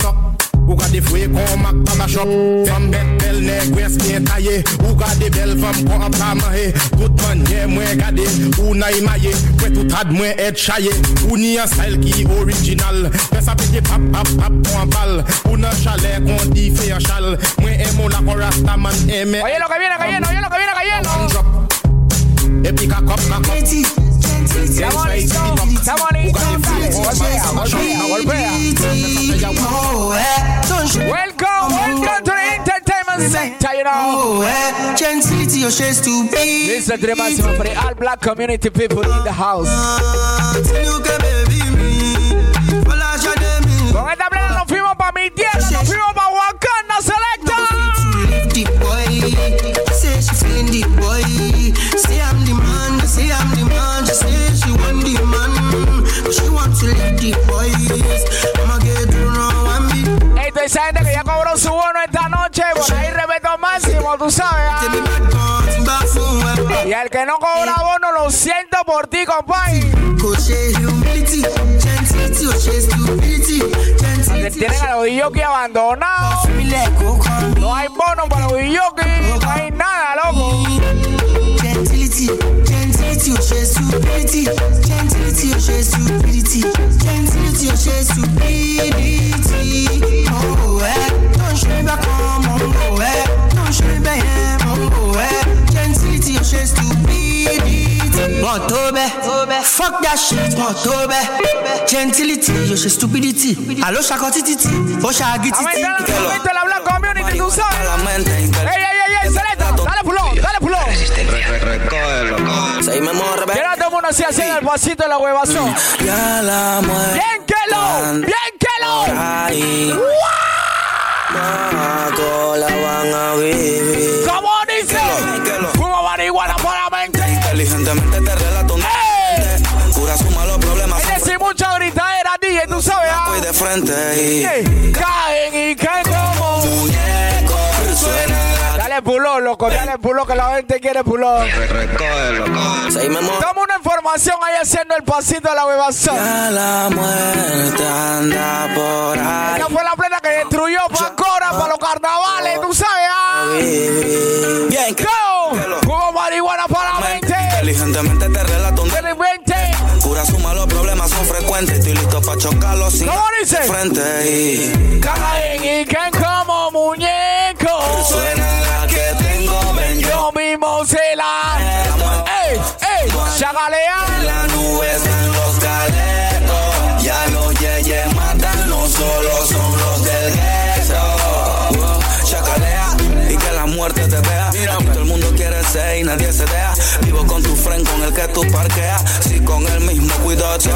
Ou gade fwe kon mak tabachop Fem bet bel ne gwes kwen taye Ou gade bel fem kon ap ta mahe Tout manye mwen gade Ou na imaye Kwe tout ad mwen et chaye Ou ni an style ki orijinal Pes apete pap pap pap kon bal Ou nan chale kon di fe an chal Mwen emo la kon rasta man eme Oye lo que viene cayendo, oye lo que viene cayendo Epic a cup, a cup. Estamos listos, estamos listos. Golpea, golpea, golpea. Welcome, welcome to the entertainment sector, you know. Gentility, your shades to be. Listen to the maximum for the all black community people in the house. Con esta plena nos fuimos pa' mi tierra, she want to leave the boys. I'ma get through now, I'm me. Ey, toda esa gente que ya cobró su bono esta noche, por ahí respeto máximo, tú sabes. ah. Y al que no cobra bono, lo siento por ti, compadre. Tienen a los Yoki abandonados. No hay bono para los Yoki, no hay nada, loco. Gentility, gentility, your shades stupidity. Gentility, your shades stupidity. Gentility, your shades stupidity. Oh, eh. Don't show me back home, oh, eh. Don't show me back home, oh, eh. Gentility, your shades stupidity. Want to be, fuck that shit, want to be. Gentility, your shades stupidity. Allo, shakotititi, oh, shagititi. Aumenta la, aumenta la Black Community, tú sabes. Ey, ey, ey, ey, Seleta, dale pulón, dale pulón. Seguime morre, Quiero a todo el mundo así haciendo el pasito de la huevazón. Ya la. Bien que lo, bien que lo. Ahí. Mato la van a vivir. ¿Cómo dice? Fumo marihuana por la mente. Inteligentemente te relato Cura suma los problemas. Es decir, mucha gritadera, DJ, tú sabes. ah. De frente y Caen y caen como Dale pulón, loco, dale pulón, que la gente quiere pulón. Toma una información ahí haciendo el pasito de la huevazón. Ya la muerte anda por ahí. Esta fue la plena que destruyó Pancora para los carnavales, tú sabes, ah. Bien, Go, fumo marihuana para la mente. Inteligentemente te relato un Delincuente. Cura suma los problemas son frecuentes. Estoy listo para chocarlos sin ¿Cómo dice? frente y Caen y caen como muñecos. suena yo. Yo mismo se la. ¡Ey! ¡Ey! ¡Chagalea! La nube están los galetos. Ya los yeyes matan, no solo son los del gueto. Chacalea y que la muerte te vea. Aquí todo el mundo quiere ser y nadie se deja. Con el que tú parqueas. Si con el mismo cuidado te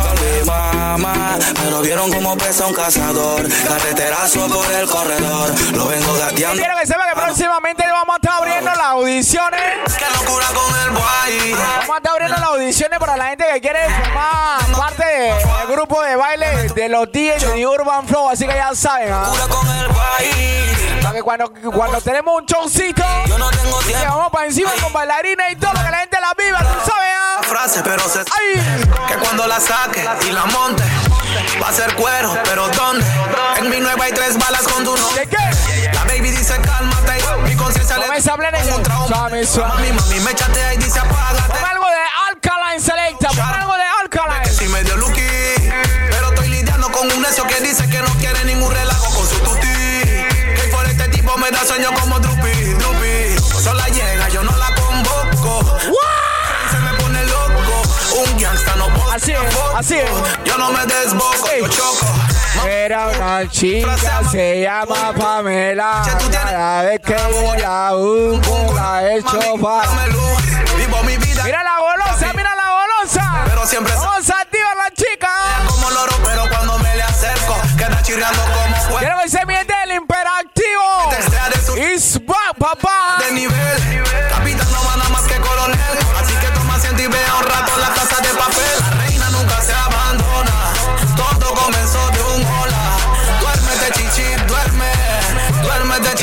mamá. Pero vieron cómo pesa un cazador. Carreterazo por el corredor. Lo vengo gateando. Quiero que sepa que próximamente vamos a estar abriendo las audiciones. Qué locura con el boy. Vamos a estar abriendo las audiciones para la gente que quiere formar parte del grupo de baile de los DJs de Urban Flow. Así que ya saben, ¿ah? Para que cuando, cuando tenemos un showcito, Yo no vamos para encima con bailarines y todo, que la gente la viva, tú sabes, frase, pero se ¡Ay! que cuando la saque y la monte va a ser cuero, pero ¿dónde? En mi nueva hay tres balas con tu nombre. La baby dice cálmate, mi conciencia le Come esa plena y un trauma. suave, suave. Mami, mami, me chatea y dice apágate. Pon algo de Alkaline Selecta, pon algo de Alkaline. Si medio lucky, pero estoy lidiando con un necio que dice que no quiere ningún relajo con su tuti. Que por este tipo me da sueño como Drupi, Así es, así es. Yo no me desboco, yo choco. Era una chica, se llama Pamela. Cada vez que yo la busco, la echo para. Dame luz, vivo mi vida. Mira la golosa, mira la golosa. Pero siempre Vamos a activar la chica. como loro, pero cuando me le acerco, queda chirriando como fuego. Quiero que se miente el imperativo. Is back, papá. de nivel. Capitán no va nada más que coronel. Así que toma asiento y vea un rato la casa de papel.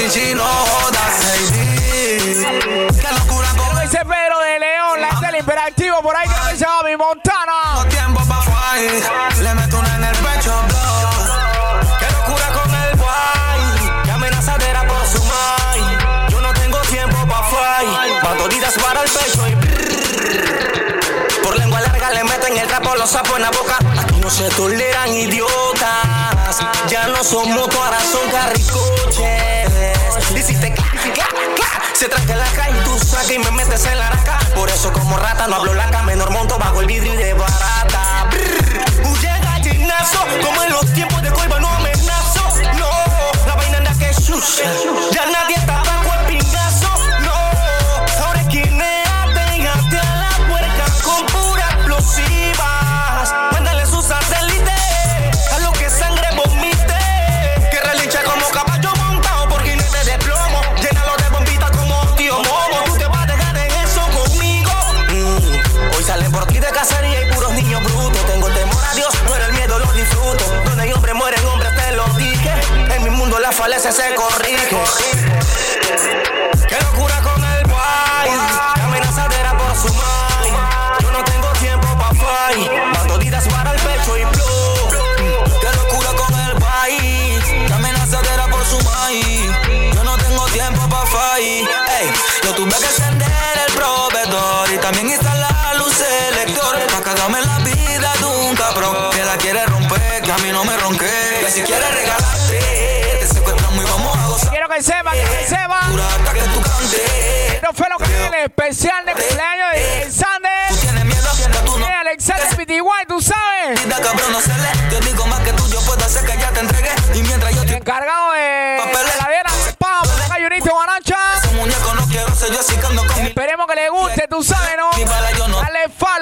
Chichi, no jodas. Hey, qué locura Quiero que dice Pedro de León, la del imperativo por ahí que me llama mi Montana. tiempo pa' fly. Le meto una en el pecho, blow. Qué locura con el guay. Qué amenazadera por su mind. Yo no tengo tiempo pa' fly. Bandolitas para el pecho y brrr. Por lengua larga le meten el trapo los sapos en la boca. Aquí no se toleran idiotas. Ya no son motos, ahora son carricoches. Hiciste clac, clac, clac. Se tranca la calle y tú sacas y me metes en la araca. Por eso como rata no hablo blanca, menor monto bajo el vidrio y de barata. Brrr. Huye gallinazo, como en los tiempos de coiba no amenazo. No, la vaina anda que shush. Ya nadie está falencia se. Qué locura con el. Qué amenazadera por su mind. Yo no tengo tiempo pa' fight. Bandolitas para el pecho y blue. Qué locura con el. Qué amenazadera por su mind. Yo no tengo tiempo pa' fight. Ey, yo tuve que encender el proveedor y también instalar la luz selector. Pa' cagarme la vida de un cabrón que la quiere romper, que a mí no me ronque. Que sepan, que cantes. Esto fue lo que el especial de cumpleaños de Alexander. No. Eh, Alexander tú sabes. No se. Yo tú, yo puedo que Encargado de la Pam, no Esperemos que le guste, tú sabes, ¿no? Yo no. Dale fa